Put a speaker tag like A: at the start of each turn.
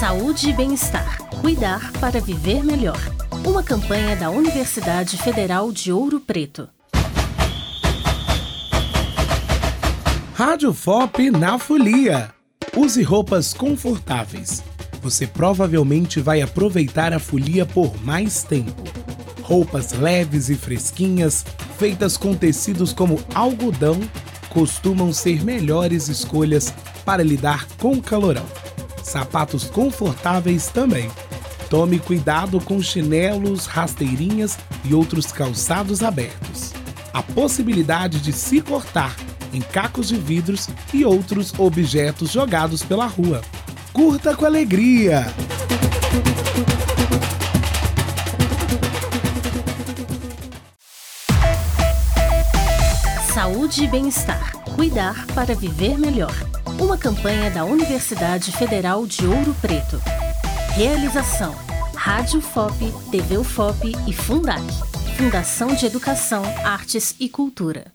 A: Saúde e bem-estar. Cuidar para viver melhor. Uma campanha da Universidade Federal de Ouro Preto.
B: Rádio FOP na Folia. Use roupas confortáveis. Você provavelmente vai aproveitar a folia por mais tempo. Roupas leves e fresquinhas, feitas com tecidos como algodão, costumam ser melhores escolhas para lidar com o calorão. Sapatos confortáveis também. Tome cuidado com chinelos, rasteirinhas e outros calçados abertos. A possibilidade de se cortar em cacos de vidros e outros objetos jogados pela rua. Curta com alegria!
A: Saúde e bem-estar. Cuidar para viver melhor. Uma campanha da Universidade Federal de Ouro Preto. Realização: Rádio FOP, TV UFOP e Fundac. Fundação de Educação, Artes e Cultura.